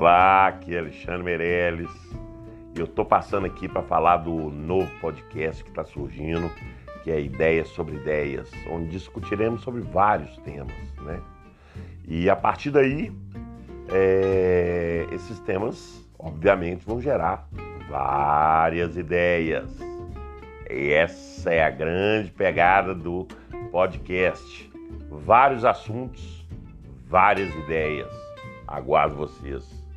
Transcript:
Olá, aqui é Alexandre Meirelles. Eu estou passando aqui para falar do novo podcast que está surgindo, que é Ideias sobre Ideias, onde discutiremos sobre vários temas, né? E a partir daí, é, esses temas, obviamente, vão gerar várias ideias. E essa é a grande pegada do podcast. Vários assuntos, várias ideias. Aguardo vocês.